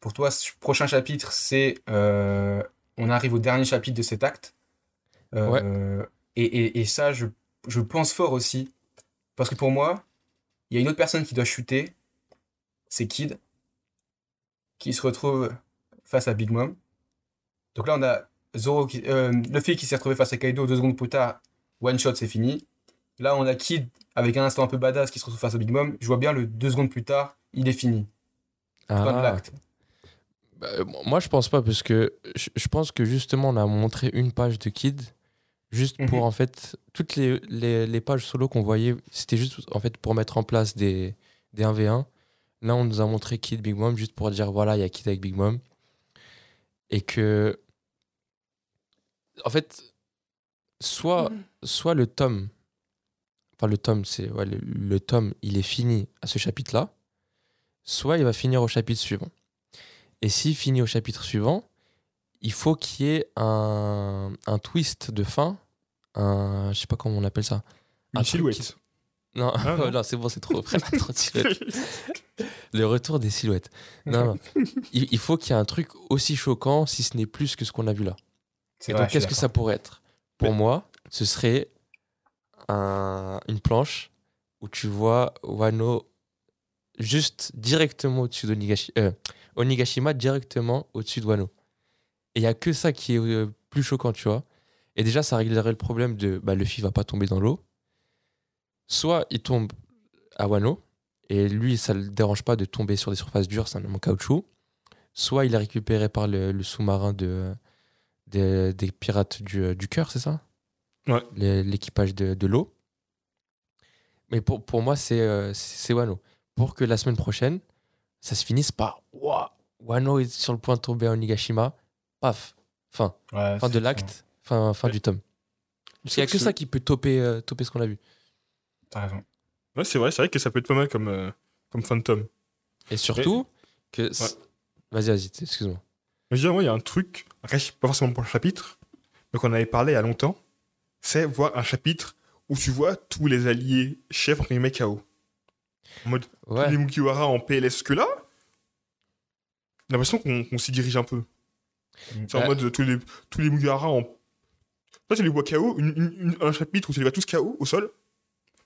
pour toi, ce prochain chapitre, c'est. euh, on arrive au dernier chapitre de cet acte. Euh, et, et, et ça, je, je pense fort aussi. Parce que pour moi, il y a une autre personne qui doit chuter. C'est Kid. Qui se retrouve face à Big Mom. Donc là, on a Zoro qui, euh, Luffy qui s'est retrouvé face à Kaido deux secondes plus tard. One shot, c'est fini. Là, on a Kid avec un instant un peu badass qui se retrouve face à Big Mom. Je vois bien le deux secondes plus tard, il est fini. Fin de Ah. l'acte. Bah, moi, je pense pas, parce que je pense que justement, on a montré une page de Kid, juste pour Mhm. en fait, toutes les, les, les pages solo qu'on voyait, c'était juste en fait pour mettre en place des, des 1v1. Là, on nous a montré Kid Big Mom, juste pour dire voilà, il y a Kid avec Big Mom. Et que. En fait, soit, soit le tome. Enfin, le tome, c'est. Ouais, le, le tome, il est fini à ce chapitre-là. Soit il va finir au chapitre suivant. Et s'il finit au chapitre suivant, il faut qu'il y ait un, un twist de fin. Un, je sais pas comment on appelle ça. Un Une truc silhouette. qui- Non, Ah, non. (laughs) non, c'est bon, c'est trop, (laughs) trop. Le retour des silhouettes. Non, non. (laughs) Il, il faut qu'il y ait un truc aussi choquant, si ce n'est plus que ce qu'on a vu là. C'est Et vrai, donc, qu'est-ce que ça pourrait être? Pour moi, ce serait un- une planche où tu vois Wano juste directement au-dessus d'Onigashi, euh, Onigashima directement au-dessus de Wano. Et il y a que ça qui est euh, plus choquant, tu vois. Et déjà, ça réglerait le problème de bah, Luffy va pas tomber dans l'eau. Soit il tombe à Wano, et lui, ça le dérange pas de tomber sur des surfaces dures, c'est un homme en caoutchouc. Soit il est récupéré par le, le sous-marin de, des, des pirates du, du cœur, c'est ça? Ouais. L'équipage de, de l'eau. Mais pour, pour moi, c'est euh, Wano. Pour que la semaine prochaine, ça se finisse par Ouah, Wano est sur le point de tomber à Onigashima. Paf, fin. Ouais, Fin de l'acte, fin, fin Ouais. du tome. Parce qu'il n'y a que ça qui peut toper, euh, toper ce qu'on a vu. T'as raison. Ouais, c'est vrai, c'est vrai que ça peut être pas mal comme, euh, comme Phantom. Et surtout, que. Vas-y, vas-y, excuse-moi. Mais je veux dire, moi, il y a un truc, pas forcément pour le chapitre, mais qu'on avait parlé il y a longtemps, c'est voir un chapitre où tu vois tous les alliés chefs entre guillemets KO. En mode, tous les Ouais, Mugiwara en PLS que là, j'ai l'impression qu'on qu'on s'y dirige un peu. C'est en mode, tous les, tous les Mugiwara en. Toi, tu les vois KO, une- une- une- un chapitre où tu les vois tous KO au sol.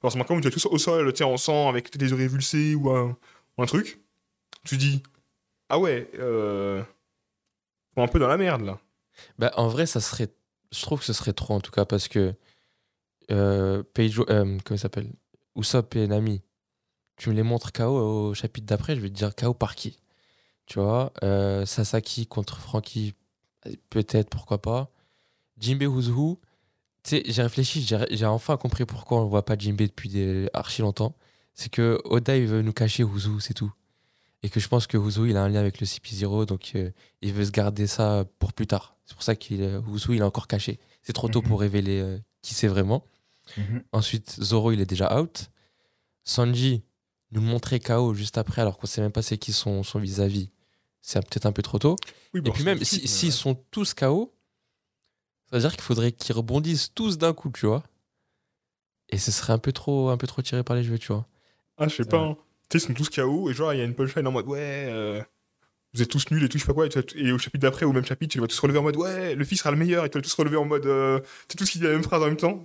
Forcément, comme tu les vois tous au sol, tu en sang, avec des yeux révulsés ou un, ou un truc. Tu dis, ah ouais, euh. On est un peu dans la merde là. Bah, en vrai, ça serait. Je trouve que ce serait trop en tout cas parce que. Euh, Peijo, euh, comment il s'appelle? Usopp et Nami. Tu me les montres KO au chapitre d'après, je vais te dire KO par qui? Tu vois? Euh, Sasaki contre Frankie, peut-être, pourquoi pas. Jimbe Uzuhu. Tu sais, j'ai réfléchi, j'ai enfin compris pourquoi on ne voit pas Jimbe depuis des, archi longtemps. C'est que Oda, il veut nous cacher Uzuhu, c'est tout. Et que je pense que Uzuhu, il a un lien avec le CP0, donc euh, il veut se garder ça pour plus tard. C'est pour ça qu'il euh, il est encore caché. C'est trop tôt Mhm. pour révéler euh, qui c'est vraiment. Mhm. Ensuite, Zoro, il est déjà out. Sanji nous montrait KO juste après, alors qu'on sait même pas c'est qui son son vis-à-vis. C'est peut-être un peu trop tôt. Oui, Et bon, puis même, si- s'ils euh, sont tous KO, ça veut dire qu'il faudrait qu'ils rebondissent tous d'un coup, tu vois. Et ce serait un peu trop, un peu trop tiré par les cheveux, tu vois. Ah, je sais pas. hein. Tu sais, ils sont tous KO, et genre, il y a une punchline en mode, ouais, euh, vous êtes tous nuls et tout, je sais pas quoi. Et, tu- et au chapitre d'après, au même chapitre, tu les vois tous relever en mode, ouais, le fils sera le meilleur, et tu vas tous relever en mode, euh, c'est tout ce qu'ils disent la même phrase en même temps.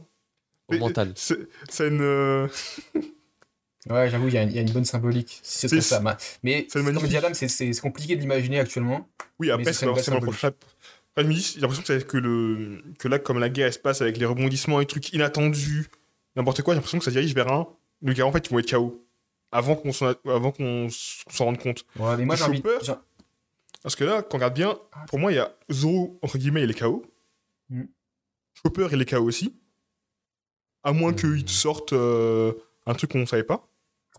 au mental. C'est c'est une. (laughs) Ouais, j'avoue, il y, a une- il y a une bonne symbolique. C'est ça. ma- Mais comme dit Adam, c'est- compliqué de l'imaginer actuellement. Oui, après, ce c'est forcément dis, j'ai l'impression que, que, le... que là, comme la guerre elle se passe avec les rebondissements et trucs inattendus, n'importe quoi, j'ai l'impression que ça dirige vers un. Le gars, en fait, ils vont être KO. Avant qu'on s'en rende compte. Ouais, mais moi, j'ai envie. J'ai- Parce que là, quand on regarde bien, pour moi, il y a Zoro, entre guillemets, il est KO. Mm. Chopper, il est KO aussi. À moins Mm. qu'il te sorte euh, un truc qu'on ne savait pas.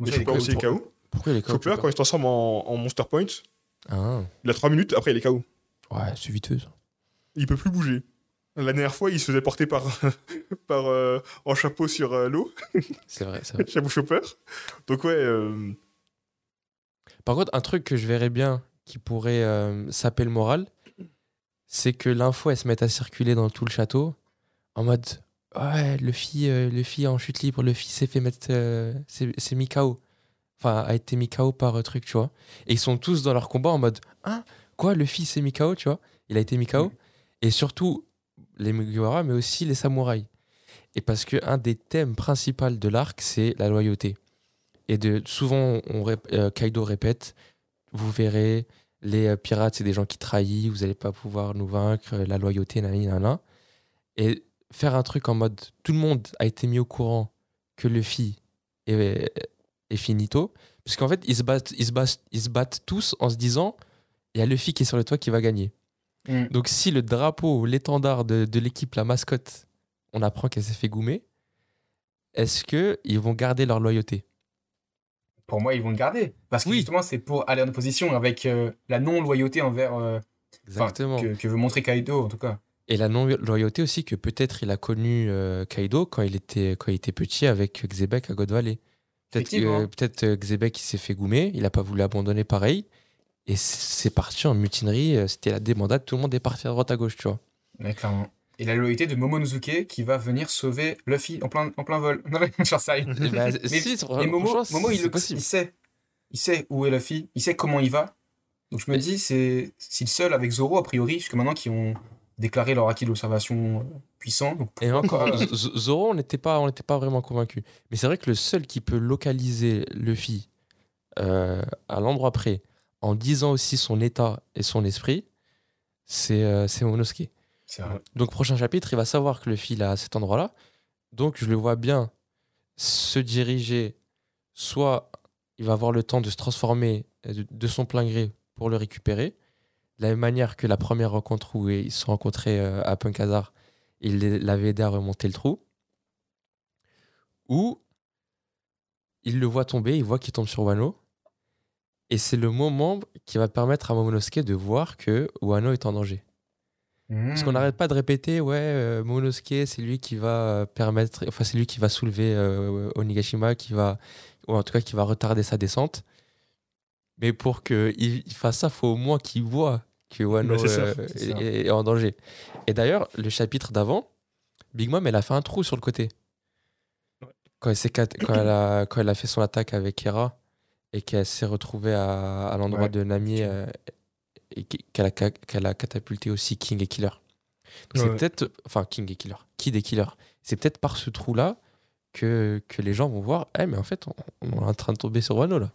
Mais ça, il est Chopper aussi est KO. Pourquoi il est KO Chopper, quand il se transforme en, en Monster Point, Ah, il a 3 minutes, après il est KO. ouais, c'est viteux ça. Il peut plus bouger. La dernière fois, il se faisait porter par, (laughs) par euh, en chapeau sur euh, l'eau, (laughs) C'est vrai, c'est vrai. chapeau chopper. Donc ouais, euh, Par contre, un truc que je verrais bien qui pourrait euh, saper le moral, c'est que l'info elle se mette à circuler dans tout le château en mode ouais le fille euh, en chute libre le fille s'est fait mettre euh, c'est mis KO enfin a été mis KO par euh, truc tu vois. Et ils sont tous dans leur combat en mode hein quoi le fille s'est mis KO tu vois? Il a été mis KO Mhm. et surtout les Mugiwara mais aussi les samouraïs. Et parce que un des thèmes principaux de l'arc c'est la loyauté. Et de souvent on, rép- euh, Kaido répète vous verrez les euh, pirates, c'est des gens qui trahissent, vous n'allez pas pouvoir nous vaincre, la loyauté, nanana. Et faire un truc en mode, tout le monde a été mis au courant que Luffy est, est finito, parce qu'en fait, ils se, battent, ils, se battent, ils se battent tous en se disant, il y a Luffy qui est sur le toit qui va gagner. Mm. Donc si le drapeau, l'étendard de, de l'équipe, la mascotte, on apprend qu'elle s'est fait goumer, est-ce qu'ils vont garder leur loyauté? Pour moi, ils vont le garder. Parce que Oui. justement, c'est pour aller en opposition avec euh, la non-loyauté envers. euh, enfin, Exactement. que, que veut montrer Kaido, en tout cas. Et la non-loyauté aussi que peut-être il a connu euh, Kaido quand il, était, quand il était petit avec Xebec à God Valley. Peut-être euh, Xebec il s'est fait goumer, il n'a pas voulu abandonner pareil. Et c'est parti en mutinerie, euh, c'était la débandade, tout le monde est parti à droite à gauche, tu vois. Ouais, clairement. Et la loyauté de Momonosuke qui va venir sauver Luffy en plein, en plein vol. (laughs) Non, mais j'en sais rien. Et bah, Mais- si, Momo, il, le- sait. Il sait où est Luffy, il sait comment il va. Donc je me Mais- dis, c'est c'est le seul avec Zoro, a priori, jusque maintenant, qui ont déclaré leur acquis d'observation euh, puissant. Donc Et encore, Zoro, on n'était pas, on pas vraiment convaincu. Mais c'est vrai que le seul qui peut localiser Luffy euh, à l'endroit près, en disant aussi son état et son esprit, c'est euh, vrai. Donc, prochain chapitre, il va savoir que le fil est à cet endroit-là. Donc, je le vois bien se diriger. Soit il va avoir le temps de se transformer euh, de, de son plein gré pour le récupérer. De la même manière que la première rencontre où ils se sont rencontrés euh, à Punk Hazard, il l'avait aidé à remonter le trou. Ou il le voit tomber, il voit qu'il tombe sur Wano. Et c'est le moment qui va permettre à Momonosuke de voir que Wano est en danger. Parce Hmm. qu'on n'arrête pas de répéter, ouais, euh, Momonosuke, c'est lui qui va euh, permettre, enfin, c'est lui qui va soulever euh, Onigashima, qui va, ou en tout cas, qui va retarder sa descente. Mais pour qu'il il fasse ça, faut au moins qu'il voit que Wano euh, est, est en danger. Et d'ailleurs, le chapitre d'avant, Big Mom, elle a fait un trou sur le côté. Quand elle, quand, a, quand elle a fait son attaque avec Hera et qu'elle s'est retrouvée à, à l'endroit Ouais. de Nami euh, et qu'- qu'elle a, catapulté aussi King et Killer. C'est Ouais. peut-être, enfin King et Killer, Kid et Killer. C'est peut-être par ce trou-là que, que les gens vont voir, eh mais en fait on, on est en train de tomber sur Wano là.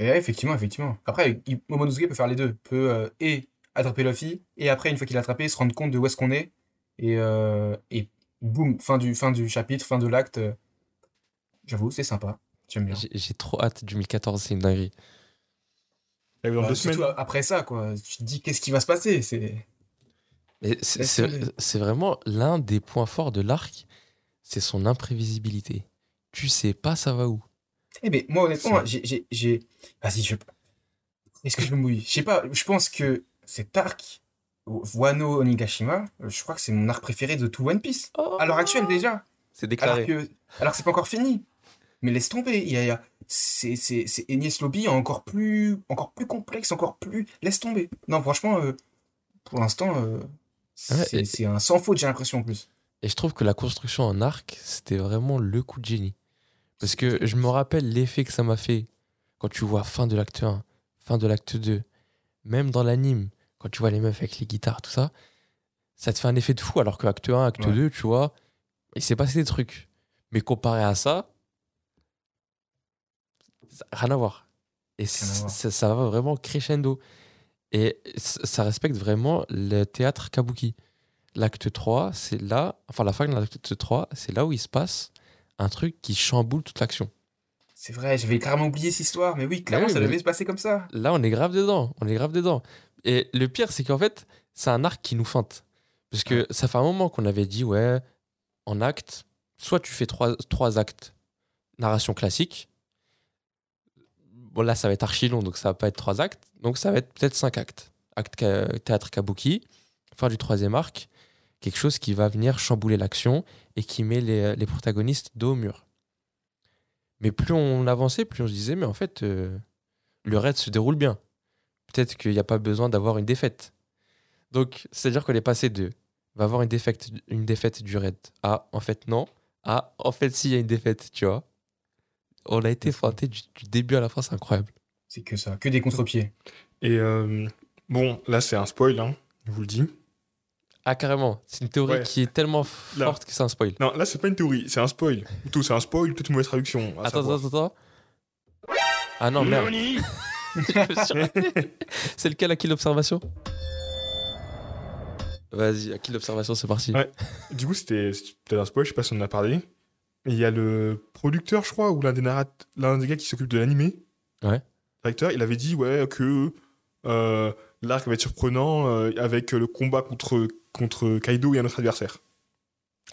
Et effectivement, effectivement. Après, il- Momonosuke peut faire les deux. Peut euh, et attraper Luffy, et après, une fois qu'il l'a attrapé, se rendre compte de où est-ce qu'on est. Et, euh, et boum, fin du, fin du chapitre, fin de l'acte. euh, J'avoue, c'est sympa. J'aime bien. J'ai j'ai trop hâte 2014, c'est une dinguerie. Dans Bah, deux semaines. après ça, quoi. Tu te dis, qu'est-ce qui va se passer? C'est c'est vraiment l'un des points forts de l'arc, c'est son imprévisibilité. Tu sais pas ça va où. Eh ben, moi, honnêtement, j'ai- j'ai. Vas-y, je. Est-ce que je me mouille? Je sais pas, je pense que cet arc, Wano Onigashima, euh, je crois que c'est mon arc préféré de tout One Piece. À l'heure actuelle, déjà. C'est Alors déclaré. que, alors que c'est pas encore fini. Mais laisse tomber. Il y a, y a- c'est, c'est, c'est Enies Lobby encore plus, encore plus complexe, encore plus. Laisse tomber. Non, franchement, euh, pour l'instant, euh, Ouais, et- c'est un sans faute, j'ai l'impression en plus. Et je trouve que la construction en arc, c'était vraiment le coup de génie. Parce que je me rappelle l'effet que ça m'a fait quand tu vois fin de l'acte 1, fin de l'acte 2, même dans l'anime, quand tu vois les meufs avec les guitares, tout ça, ça te fait un effet de fou. Alors que acte 1, acte Ouais. 2, tu vois, il s'est passé des trucs. Mais comparé à ça, ça- rien à voir. Et ça, ça va vraiment crescendo. Et ça respecte vraiment le théâtre kabuki. L'acte 3, c'est là, enfin la fin de l'acte 3, c'est là où il se passe un truc qui chamboule toute l'action. C'est vrai, j'avais carrément oublié cette histoire, mais oui, clairement, oui, ça devait se passer comme ça. Là, on est grave dedans. On est grave dedans. Et le pire, c'est qu'en fait, c'est un arc qui nous feinte. Parce que ça fait un moment qu'on avait dit, ouais, en acte, soit tu fais trois, trois actes, narration classique. Bon, là, ça va être archi long, donc ça va pas être trois actes. Donc ça va être peut-être cinq actes. Acte théâtre kabuki, fin du troisième arc, quelque chose qui va venir chambouler l'action et qui met les, les protagonistes dos au mur. Mais plus on avançait, plus on se disait, mais en fait, euh, le raid se déroule bien. Peut-être qu'il n'y a pas besoin d'avoir une défaite. Donc, c'est-à-dire qu'on est passé de va avoir une défaite, une défaite du raid à en fait non, à en fait si, il y a une défaite, tu vois. On a été feinté du, du début à la fin, c'est incroyable. C'est que ça, que des contre-pieds. Et euh, bon, là, c'est un spoil, hein, je vous le dis. Ah, carrément, c'est une théorie Ouais. qui est tellement Là. forte que c'est un spoil. Non, là, c'est pas une théorie, c'est un spoil. Plutôt, c'est un spoil, peut-être une mauvaise traduction. Attends, savoir. attends, attends. Ah non, merde. (laughs) (laughs) C'est lequel, à qui l'observation Vas-y, à qui l'observation, c'est parti. Ouais. Du coup, c'était peut-être un spoil, je sais pas si on en a parlé. Mais il y a le producteur, je crois, ou l'un des, narrat- l'un des gars qui s'occupe de l'animé. Ouais. Directeur, il avait dit ouais, que euh, l'arc va être surprenant euh, avec le combat contre, contre Kaido et un autre adversaire.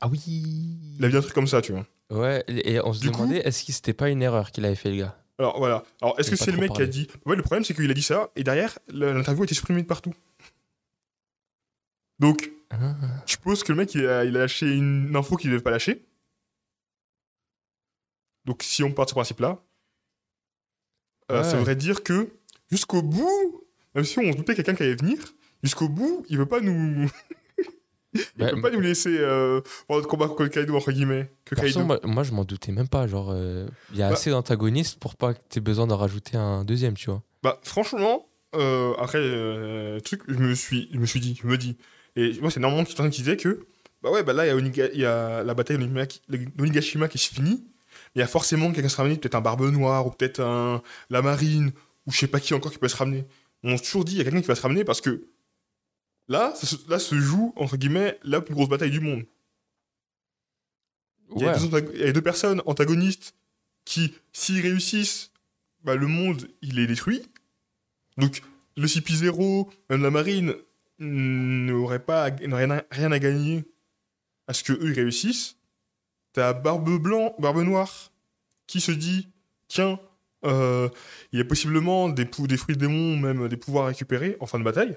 Ah oui Il a dit un truc comme ça, tu vois. Ouais, et on se Du coup- demandait est-ce que c'était pas une erreur qu'il avait fait, le gars Alors voilà. Alors est-ce que c'est le mec parlé. qui a dit. Ouais, le problème c'est qu'il a dit ça et derrière l'interview a été supprimée de partout. Donc Ah. je suppose que le mec il a, il a lâché une info qu'il ne devait pas lâcher. Donc si on part de ce principe-là, euh, ça voudrait dire que jusqu'au bout, même si on se doutait quelqu'un qui allait venir, jusqu'au bout, il veut pas nous, (laughs) il Bah, veut pas nous laisser euh, notre combat contre Kaido entre guillemets. Que moi, moi, je m'en doutais même pas. Genre, euh, il y a Bah. assez d'antagonistes pour pas que tu aies besoin d'en rajouter un deuxième, tu vois. Bah franchement, euh, après euh, truc, je me suis, je me suis dit, je me dis, et moi c'est de personnes qui disaient que bah ouais bah là il y a, y la bataille d'Onigashima qui- d'Onigashima qui se finit, il y a forcément quelqu'un qui se ramène, peut-être un Barbe Noire ou peut-être un la Marine ou je sais pas qui encore qui peut se ramener. On s'est toujours dit il y a quelqu'un qui va se ramener parce que là ça se- là se joue entre guillemets la plus grosse bataille du monde. Il y, a Ouais. deux antag- il y a deux personnes antagonistes qui, s'ils réussissent, bah, le monde, il est détruit. Donc, le CP0, même la marine, n'aurait pas, rien à- rien à gagner à ce que eux ils réussissent. T'as Barbe Blanc, Barbe Noire, qui se dit, tiens, euh, il y a possiblement des, fruits de démons, même des pouvoirs à récupérer en fin de bataille.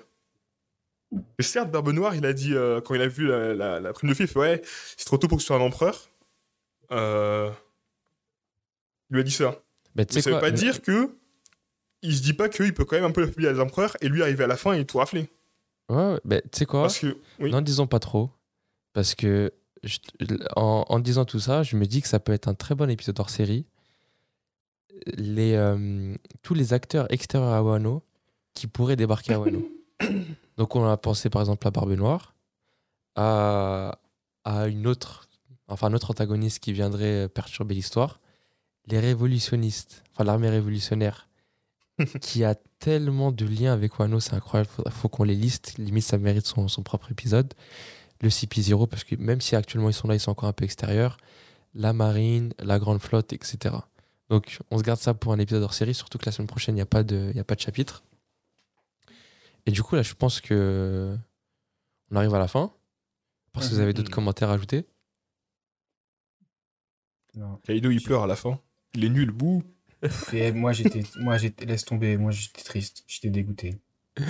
Et certes, Barbe Noire, il a dit, euh, quand il a vu la, la, la prime de fait, ouais, c'est trop tôt pour que ce soit un empereur. Euh, il lui a dit ça. Mais tu ça veut quoi pas dire que il se dit pas qu'il peut quand même un peu affaiblir les empereurs et lui arriver à la fin et tout rafler. Ouais, ouais, mais tu sais quoi? Parce que oui. N'en disons pas trop. Parce que je- en, en disant tout ça, je me dis que ça peut être un très bon épisode hors série. Les, euh, tous les acteurs extérieurs à Wano qui pourraient débarquer à Wano. (coughs) Donc on a pensé par exemple à Barbe Noire, à, à une autre, enfin un autre antagoniste qui viendrait perturber l'histoire, les révolutionnistes, enfin l'armée révolutionnaire, (laughs) qui a tellement de liens avec Wano, c'est incroyable, faut, faut qu'on les liste, limite ça mérite son, son propre épisode. Le CP0, parce que même si actuellement ils sont là, ils sont encore un peu extérieurs, la marine, la grande flotte, etc. Donc on se garde ça pour un épisode hors série, surtout que la semaine prochaine, il n'y a, pas de- y a pas de chapitre. Et du coup, là, je pense que on arrive à la fin. Parce que vous avez d'autres commentaires à ajouter. Non. Kaido il pleure à la fin. Il est nul, bouh. Et moi, j'étais, moi, j'étais, laisse tomber, moi, j'étais triste, j'étais dégoûté. De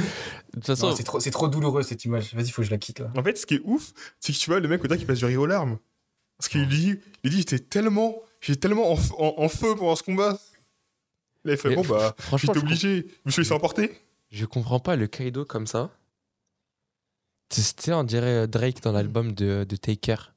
toute façon, c'est trop, c'est trop douloureux cette image. Vas-y, faut que je la quitte là. En fait, ce qui est ouf, c'est que tu vois le mec au qui passe du rire aux larmes. Parce qu'il dit, il dit j'étais tellement, j'étais tellement en, f- en- en feu pendant ce combat. Là, il fait Mais bon bah, franchement, j'étais obligé, je me suis laissé emporter. Je comprends pas le Kaido comme ça. Tu sais, on dirait Drake dans l'album de, de Take Care,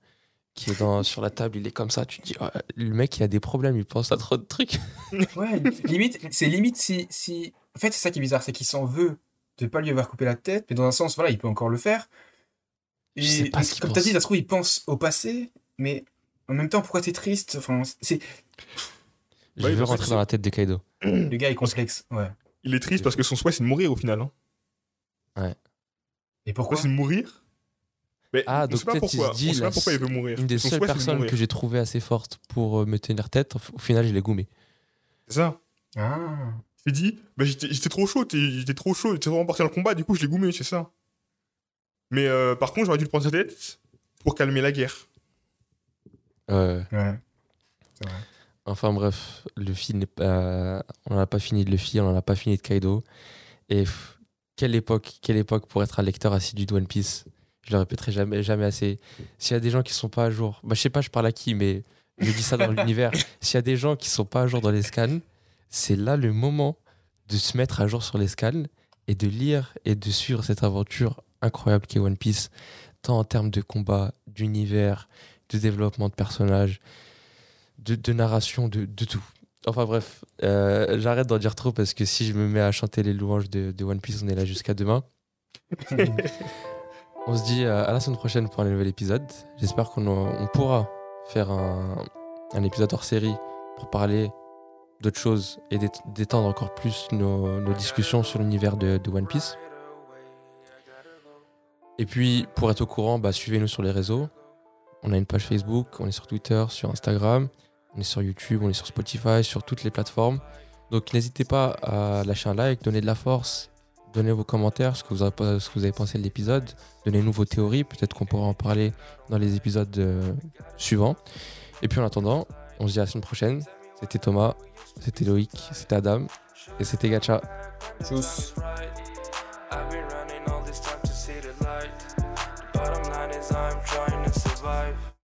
qui est dans, sur la table, il est comme ça. Tu te dis, Ouais, le mec, il a des problèmes, il pense à trop de trucs. (laughs) Ouais, limite, c'est limite si, si. En fait, c'est ça qui est bizarre, c'est qu'il s'en veut de pas lui avoir coupé la tête, mais dans un sens, voilà, il peut encore le faire. Et Je sais pas ce comme t'as dit, ça se trouve, il pense au passé, mais en même temps, pourquoi t'es triste? Enfin, c'est Je Ouais, veux rentrer dans la tête de Kaido. le gars est complexe. Ouais. Il est triste parce que son souhait, c'est de mourir au final. Hein. Et Pourquoi c'est de mourir? Mais Ah, on donc peut-être il pourquoi. se dit, pas pourquoi il veut mourir. Une des Son seules souhait, personnes que j'ai trouvées assez fortes pour euh, me tenir tête, au final, je l'ai goumé. C'est ça. Ah. Il dit, bah, j'étais trop chaud, j'étais trop chaud, j'étais vraiment parti dans le combat, du coup je l'ai goumé, c'est ça. Mais euh, par contre, j'aurais dû le prendre sa tête pour calmer la guerre. Ouais. Ouais. C'est vrai. Enfin bref, Luffy n'est pas. On n'en a pas fini de Luffy, on n'en a pas fini de Kaido. Et quelle époque, quelle époque pour être un lecteur assidu de One Piece? Je le répéterai jamais, jamais assez. S'il y a des gens qui sont pas à jour, bah, je sais pas, je parle à qui, mais je dis ça dans (laughs) l'univers. S'il y a des gens qui sont pas à jour dans les scans, c'est là le moment de se mettre à jour sur les scans et de lire et de suivre cette aventure incroyable qu'est One Piece, tant en termes de combat, d'univers, de développement de personnages, de, de narration, de, de tout. Enfin bref, euh, j'arrête d'en dire trop parce que si je me mets à chanter les louanges de, de One Piece, on est là jusqu'à demain. (laughs) On se dit euh, à la semaine prochaine pour un nouvel épisode. J'espère qu'on on pourra faire un, un épisode hors série pour parler d'autres choses et d'ét- d'étendre encore plus nos, nos discussions sur l'univers de, de One Piece. Et puis, pour être au courant, bah, suivez-nous sur les réseaux. On a une page Facebook, on est sur Twitter, sur Instagram, on est sur YouTube, on est sur Spotify, sur toutes les plateformes. Donc n'hésitez pas à lâcher un like, donner de la force, donner vos commentaires, ce que vous avez, pensé de l'épisode, donnez-nous vos théories, peut-être qu'on pourra en parler dans les épisodes euh, suivants. Et puis en attendant, on se dit à la semaine prochaine. C'était Thomas, c'était Loïc, c'était Adam et c'était Gacha. Tchuss.